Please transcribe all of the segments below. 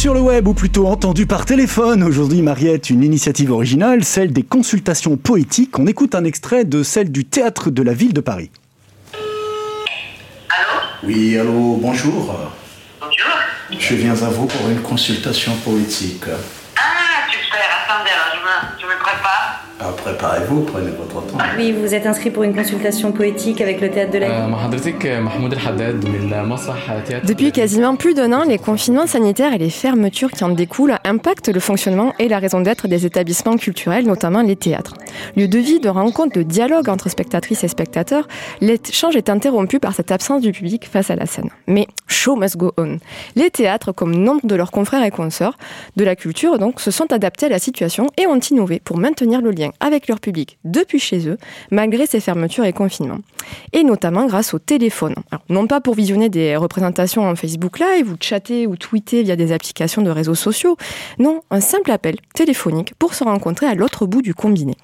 sur le web ou plutôt entendu par téléphone. Aujourd'hui, Mariette, une initiative originale, celle des consultations poétiques. On écoute un extrait de celle du théâtre de la ville de Paris. Allô? Oui, allô, bonjour. Bonjour Je viens à vous pour une consultation poétique. Ah, super, attendez, alors je me, je me prépare. Alors préparez-vous, prenez votre temps. Ah oui, vous êtes inscrit pour une consultation poétique avec le théâtre de la Depuis quasiment plus d'un an, les confinements sanitaires et les fermetures qui en découlent impactent le fonctionnement et la raison d'être des établissements culturels, notamment les théâtres. Lieu de vie, de rencontre, de dialogue entre spectatrices et spectateurs, l'échange est interrompu par cette absence du public face à la scène. Mais show must go on. Les théâtres, comme nombre de leurs confrères et consorts de la culture, donc, se sont adaptés à la situation et ont innové pour maintenir le lien avec leur public depuis chez eux, malgré ces fermetures et confinements. Et notamment grâce au téléphone. Non pas pour visionner des représentations en Facebook Live ou chatter ou tweeter via des applications de réseaux sociaux. Non, un simple appel téléphonique pour se rencontrer à l'autre bout du combiné.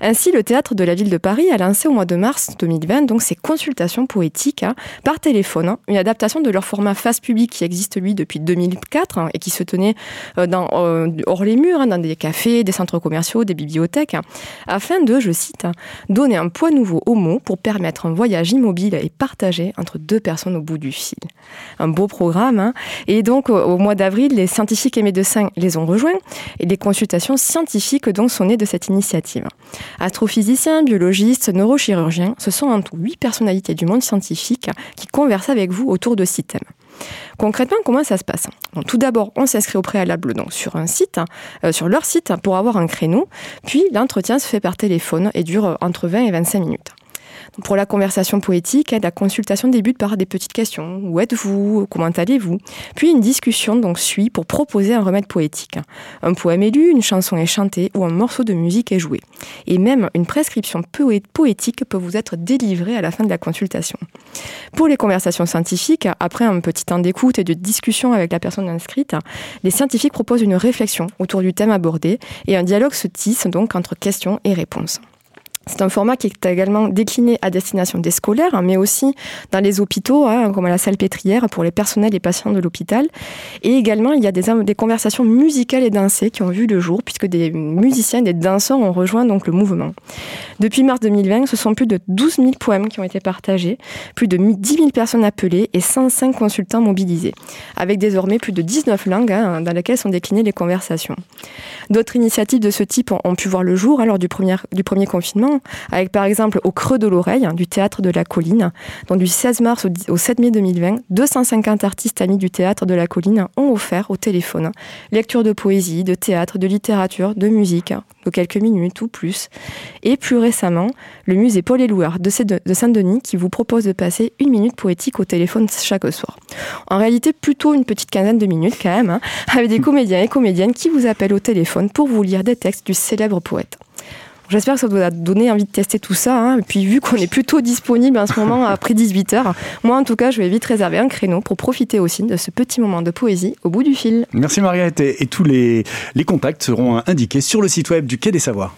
Ainsi, le théâtre de la ville de Paris a lancé au mois de mars 2020 donc ses consultations poétiques par téléphone, hein, une adaptation de leur format face public qui existe lui depuis 2004 hein, et qui se tenait euh, euh, hors les murs, hein, dans des cafés, des centres commerciaux, des bibliothèques, afin de, je cite, hein, donner un poids nouveau aux mots pour permettre un voyage immobile et partagé entre deux personnes au bout du fil. Un beau programme. hein. Et donc, au- au mois d'avril, les scientifiques et médecins les ont rejoints et les consultations scientifiques donc sont nées de cette initiative. Astrophysiciens, biologistes, neurochirurgiens, ce sont en tout huit personnalités du monde scientifique qui conversent avec vous autour de six thèmes. Concrètement, comment ça se passe? Tout d'abord, on s'inscrit au préalable sur un site, euh, sur leur site, pour avoir un créneau. Puis, l'entretien se fait par téléphone et dure euh, entre 20 et 25 minutes. Pour la conversation poétique, la consultation débute par des petites questions. Où êtes-vous? Comment allez-vous? Puis une discussion donc suit pour proposer un remède poétique. Un poème est lu, une chanson est chantée ou un morceau de musique est joué. Et même une prescription poé- poétique peut vous être délivrée à la fin de la consultation. Pour les conversations scientifiques, après un petit temps d'écoute et de discussion avec la personne inscrite, les scientifiques proposent une réflexion autour du thème abordé et un dialogue se tisse donc entre questions et réponses. C'est un format qui est également décliné à destination des scolaires, hein, mais aussi dans les hôpitaux, hein, comme à la salle pétrière pour les personnels et patients de l'hôpital. Et également, il y a des, conversations musicales et dansées qui ont vu le jour, puisque des musiciens et des danseurs ont rejoint donc le mouvement. Depuis mars 2020, ce sont plus de 12 000 poèmes qui ont été partagés, plus de 10 000 personnes appelées et 105 consultants mobilisés, avec désormais plus de 19 langues hein, dans lesquelles sont déclinées les conversations. D'autres initiatives de ce type ont, pu voir le jour lors du premier confinement, avec par exemple au Creux de l'Oreille, hein, du théâtre de la Colline, dont du 16 mars au, 10 au 7 mai 2020, 250 artistes amis du théâtre de la Colline ont offert au téléphone lecture de poésie, de théâtre, de littérature, de musique, de quelques minutes ou plus. Et plus récemment, le musée Paul Sé- de Saint-Denis qui vous propose de passer une minute poétique au téléphone chaque soir. En réalité, plutôt une petite quinzaine de minutes quand même, hein, avec des comédiens et comédiennes qui vous appellent au téléphone pour vous lire des textes du célèbre poète. J'espère que ça vous a donné envie de tester tout ça. hein. Et puis, vu qu'on est plutôt disponible en ce moment après 18h, moi en tout cas, je vais vite réserver un créneau pour profiter aussi de ce petit moment de poésie au bout du fil. Merci Mariette et, et tous les, les contacts seront indiqués sur le site web du Quai des Savoirs.